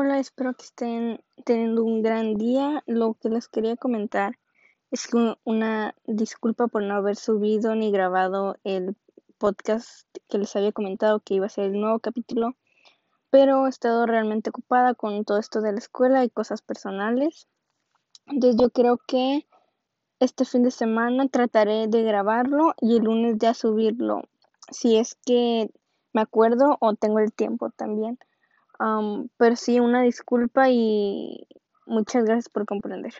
Hola, espero que estén teniendo un gran día. Lo que les quería comentar es una disculpa por no haber subido ni grabado el podcast que les había comentado que iba a ser el nuevo capítulo, pero he estado realmente ocupada con todo esto de la escuela y cosas personales. Entonces yo creo que este fin de semana trataré de grabarlo y el lunes ya subirlo, si es que me acuerdo o tengo el tiempo también. Pero sí, una disculpa y muchas gracias por comprender.